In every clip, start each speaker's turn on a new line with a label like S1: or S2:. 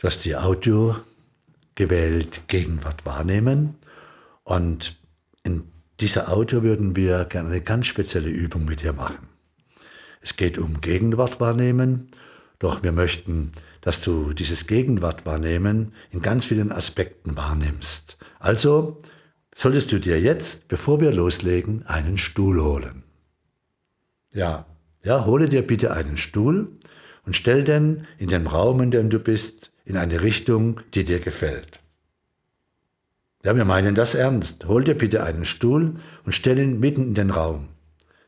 S1: Du hast die Audio gewählt, Gegenwart wahrnehmen. Und in dieser Audio würden wir gerne eine ganz spezielle Übung mit dir machen. Es geht um Gegenwart wahrnehmen, doch wir möchten, dass du dieses Gegenwart wahrnehmen in ganz vielen Aspekten wahrnimmst. Also solltest du dir jetzt, bevor wir loslegen, einen Stuhl holen. Ja, ja, hole dir bitte einen Stuhl und stell den in dem Raum, in dem du bist, in eine Richtung, die dir gefällt. Ja, wir meinen das ernst. Hol dir bitte einen Stuhl und stell ihn mitten in den Raum,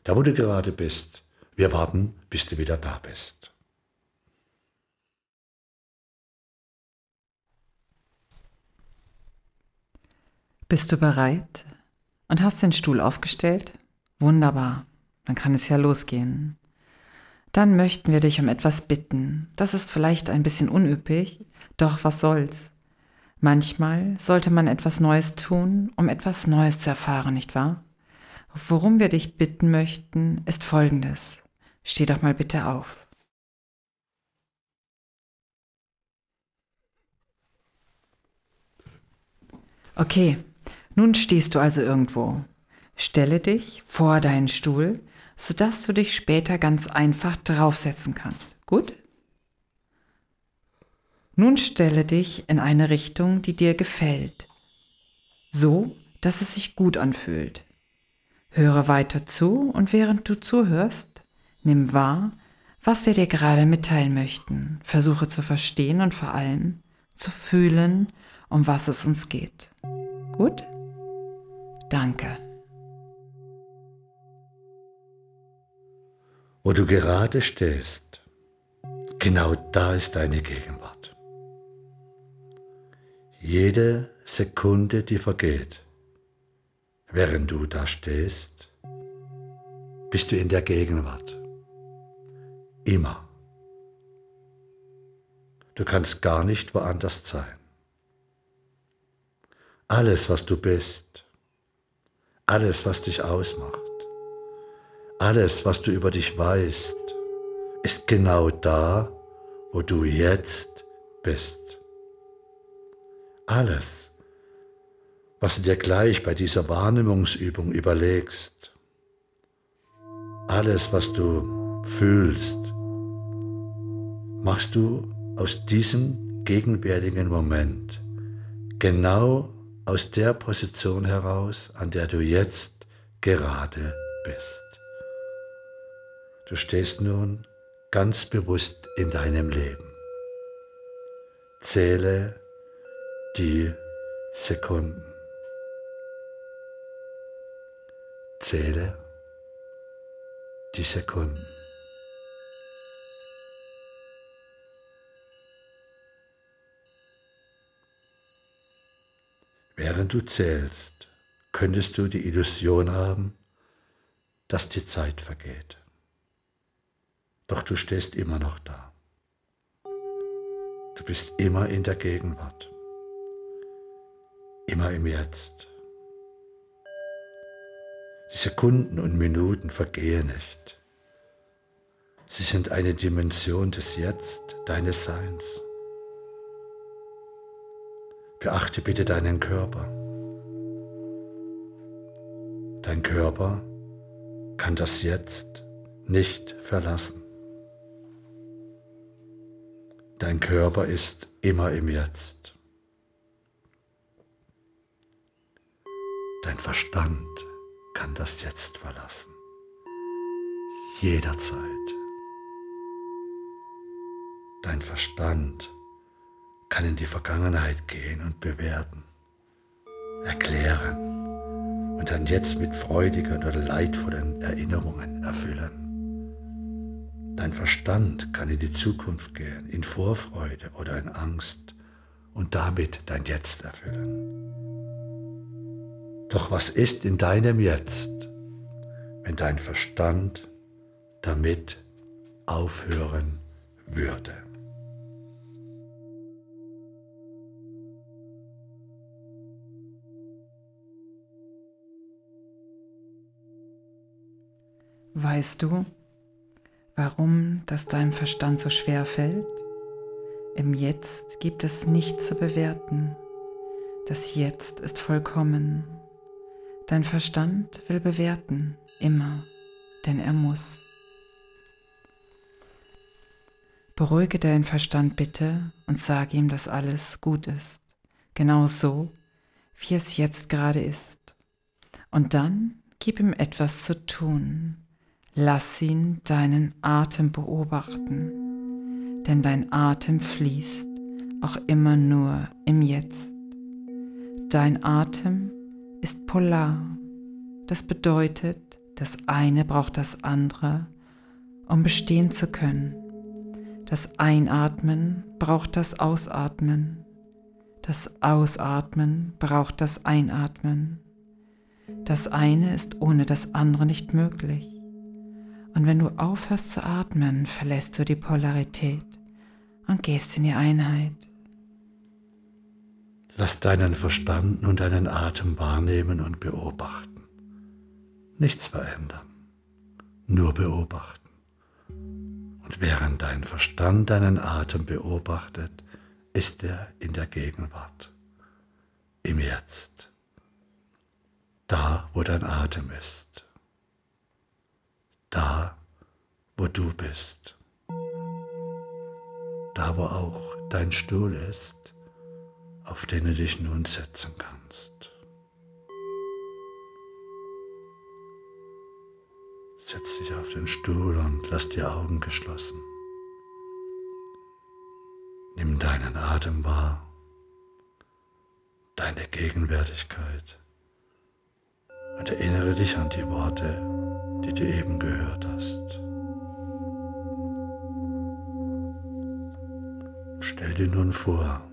S1: da wo du gerade bist. Wir warten, bis du wieder da bist.
S2: Bist du bereit und hast den Stuhl aufgestellt? Wunderbar, dann kann es ja losgehen. Dann möchten wir dich um etwas bitten. Das ist vielleicht ein bisschen unüppig, doch was soll's. Manchmal sollte man etwas Neues tun, um etwas Neues zu erfahren, nicht wahr? Worum wir dich bitten möchten, ist Folgendes. Steh doch mal bitte auf. Okay, nun stehst du also irgendwo. Stelle dich vor deinen Stuhl, sodass du dich später ganz einfach draufsetzen kannst. Gut? Nun stelle dich in eine Richtung, die dir gefällt, so dass es sich gut anfühlt. Höre weiter zu und während du zuhörst, nimm wahr, was wir dir gerade mitteilen möchten. Versuche zu verstehen und vor allem zu fühlen, um was es uns geht. Gut? Danke.
S1: Wo du gerade stehst, genau da ist deine Gegenwart. Jede Sekunde, die vergeht, während du da stehst, bist du in der Gegenwart. Immer. Du kannst gar nicht woanders sein. Alles, was du bist, alles, was dich ausmacht, alles, was du über dich weißt, ist genau da, wo du jetzt bist. Alles, was du dir gleich bei dieser Wahrnehmungsübung überlegst, alles, was du fühlst, machst du aus diesem gegenwärtigen Moment, genau aus der Position heraus, an der du jetzt gerade bist. Du stehst nun ganz bewusst in deinem Leben. Zähle die Sekunden. Zähle die Sekunden. Während du zählst, könntest du die Illusion haben, dass die Zeit vergeht. Doch du stehst immer noch da. Du bist immer in der Gegenwart, immer im Jetzt. Die Sekunden und Minuten vergehen nicht. Sie sind eine Dimension des Jetzt, deines Seins. Beachte bitte deinen Körper. Dein Körper kann das Jetzt nicht verlassen. Dein Körper ist immer im Jetzt. Dein Verstand kann das Jetzt verlassen. Jederzeit. Dein Verstand kann in die Vergangenheit gehen und bewerten, erklären und dann jetzt mit freudigen oder leidvollen Erinnerungen erfüllen. Dein Verstand kann in die Zukunft gehen, in Vorfreude oder in Angst und damit dein Jetzt erfüllen. Doch was ist in deinem Jetzt, wenn dein Verstand damit aufhören würde?
S2: Weißt du, warum das deinem Verstand so schwer fällt? Im Jetzt gibt es nichts zu bewerten. Das Jetzt ist vollkommen. Dein Verstand will bewerten, immer, denn er muss. Beruhige deinen Verstand bitte und sage ihm, dass alles gut ist, genau so, wie es jetzt gerade ist. Und dann gib ihm etwas zu tun. Lass ihn deinen Atem beobachten, denn dein Atem fließt auch immer nur im Jetzt. Dein Atem ist polar. Das bedeutet, das eine braucht das andere, um bestehen zu können. Das Einatmen braucht das Ausatmen. Das Ausatmen braucht das Einatmen. Das eine ist ohne das andere nicht möglich. Und wenn du aufhörst zu atmen, verlässt du die Polarität und gehst in die Einheit.
S1: Lass deinen Verstand nun deinen Atem wahrnehmen und beobachten. Nichts verändern, nur beobachten. Und während dein Verstand deinen Atem beobachtet, ist er in der Gegenwart, im Jetzt, da wo dein Atem ist, da wo du bist, da wo auch dein Stuhl ist, auf den du dich nun setzen kannst. Setz dich auf den Stuhl und lass die Augen geschlossen. Nimm deinen Atem wahr, deine Gegenwärtigkeit und erinnere dich an die Worte, die du eben gehört hast. Stell dir nun vor,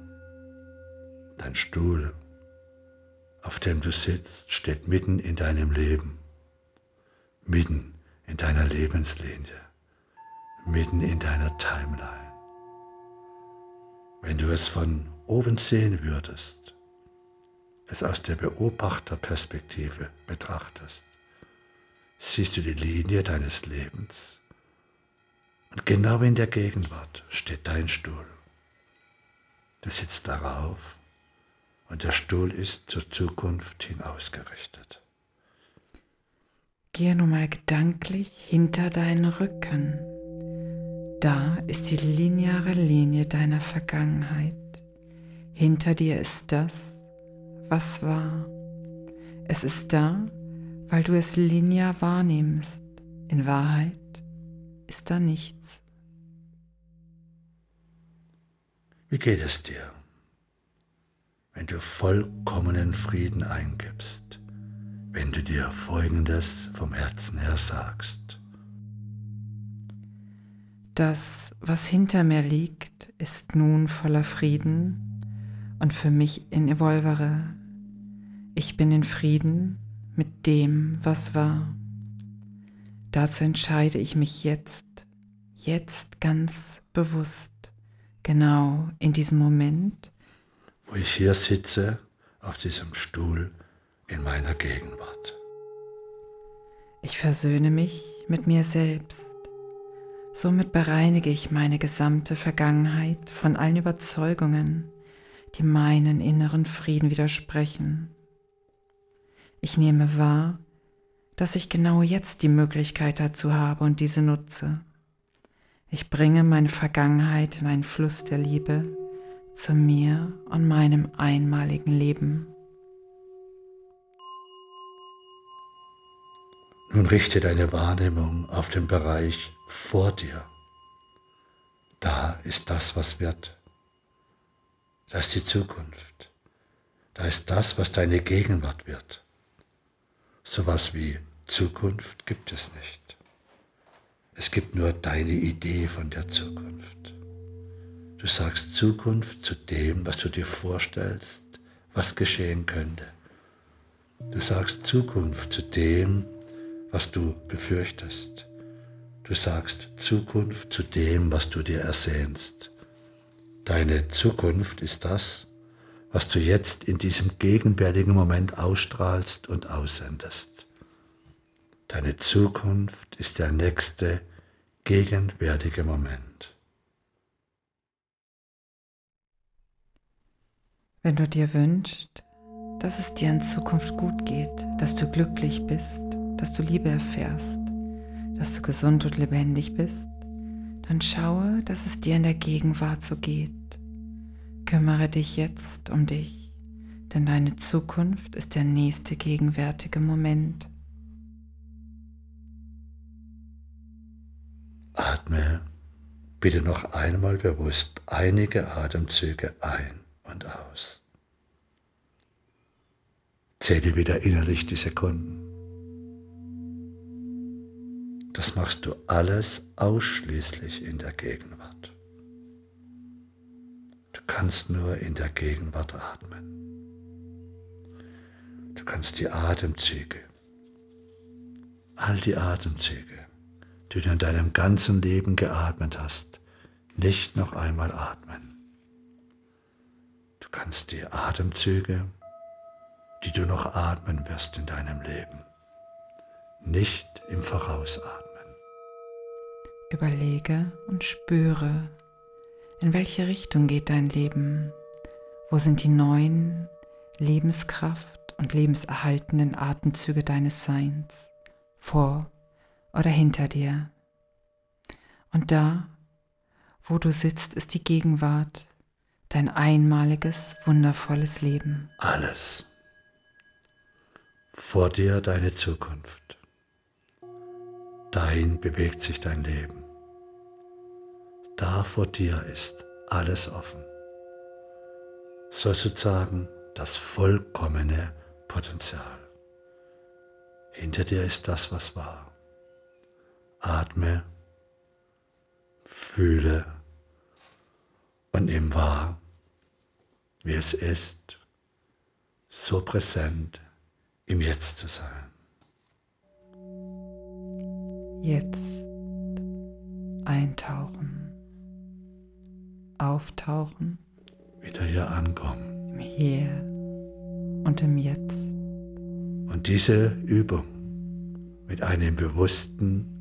S1: dein Stuhl, auf dem du sitzt, steht mitten in deinem Leben, mitten in deiner Lebenslinie, mitten in deiner Timeline. Wenn du es von oben sehen würdest, es aus der Beobachterperspektive betrachtest, siehst du die Linie deines Lebens und genau in der Gegenwart steht dein Stuhl. Du sitzt darauf und der Stuhl ist zur Zukunft hin ausgerichtet.
S2: Gehe nun mal gedanklich hinter deinen Rücken. Da ist die lineare Linie deiner Vergangenheit. Hinter dir ist das, was war. Es ist da, weil du es linear wahrnimmst. In Wahrheit ist da nichts.
S1: Wie geht es dir, wenn du vollkommenen Frieden eingibst? wenn du dir Folgendes vom Herzen her sagst.
S2: Das, was hinter mir liegt, ist nun voller Frieden und für mich in Evolvere. Ich bin in Frieden mit dem, was war. Dazu entscheide ich mich jetzt, jetzt ganz bewusst, genau in diesem Moment,
S1: wo ich hier sitze, auf diesem Stuhl, in meiner Gegenwart.
S2: Ich versöhne mich mit mir selbst. Somit bereinige ich meine gesamte Vergangenheit von allen Überzeugungen, die meinen inneren Frieden widersprechen. Ich nehme wahr, dass ich genau jetzt die Möglichkeit dazu habe und diese nutze. Ich bringe meine Vergangenheit in einen Fluss der Liebe zu mir und meinem einmaligen Leben.
S1: Nun richte deine Wahrnehmung auf den Bereich vor dir. Da ist das, was wird. Da ist die Zukunft. Da ist das, was deine Gegenwart wird. Sowas wie Zukunft gibt es nicht. Es gibt nur deine Idee von der Zukunft. Du sagst Zukunft zu dem, was du dir vorstellst, was geschehen könnte. Du sagst Zukunft zu dem, was du befürchtest. Du sagst Zukunft zu dem, was du dir ersehnst. Deine Zukunft ist das, was du jetzt in diesem gegenwärtigen Moment ausstrahlst und aussendest. Deine Zukunft ist der nächste gegenwärtige Moment.
S2: Wenn du dir wünschst, dass es dir in Zukunft gut geht, dass du glücklich bist, dass du Liebe erfährst, dass du gesund und lebendig bist, dann schaue, dass es dir in der Gegenwart so geht. Kümmere dich jetzt um dich, denn deine Zukunft ist der nächste gegenwärtige Moment.
S1: Atme bitte noch einmal bewusst einige Atemzüge ein und aus. Zähle wieder innerlich die Sekunden. Das machst du alles ausschließlich in der Gegenwart. Du kannst nur in der Gegenwart atmen. Du kannst die Atemzüge, all die Atemzüge, die du in deinem ganzen Leben geatmet hast, nicht noch einmal atmen. Du kannst die Atemzüge, die du noch atmen wirst in deinem Leben, nicht im Vorausatmen.
S2: Überlege und spüre, in welche Richtung geht dein Leben? Wo sind die neuen Lebenskraft und lebenserhaltenden Atemzüge deines Seins? Vor oder hinter dir? Und da, wo du sitzt, ist die Gegenwart, dein einmaliges, wundervolles Leben.
S1: Alles. Vor dir deine Zukunft. Dahin bewegt sich dein Leben. Da vor dir ist alles offen. Sozusagen das vollkommene Potenzial. Hinter dir ist das, was war. Atme, fühle und nimm wahr, wie es ist, so präsent im Jetzt zu sein.
S2: Jetzt eintauchen, auftauchen,
S1: wieder hier ankommen.
S2: im Hier und im Jetzt.
S1: Und diese Übung mit einem bewussten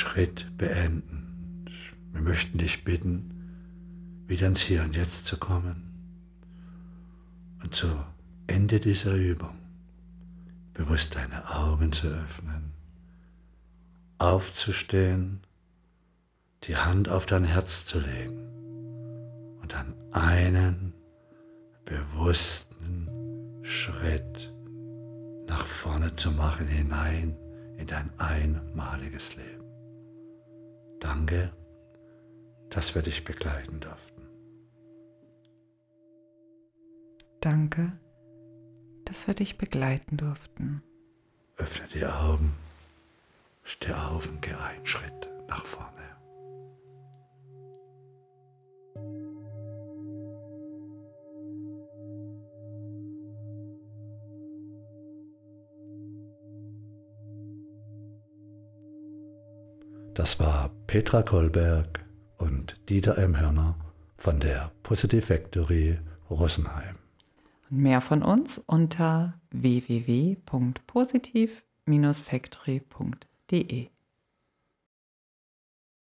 S1: Schritt beenden. Wir möchten dich bitten, wieder ins Hier und Jetzt zu kommen und zu Ende dieser Übung bewusst deine Augen zu öffnen, aufzustehen, die Hand auf dein Herz zu legen und dann einen bewussten Schritt nach vorne zu machen, hinein in dein einmaliges Leben. Danke, dass wir dich begleiten durften.
S2: Danke, dass wir dich begleiten durften.
S1: Öffne die Augen, steh auf und geh einen Schritt nach vorne. Das war Petra Kolberg und Dieter M. Hörner von der Positive Factory Rosenheim.
S2: Mehr von uns unter www.positiv-factory.de.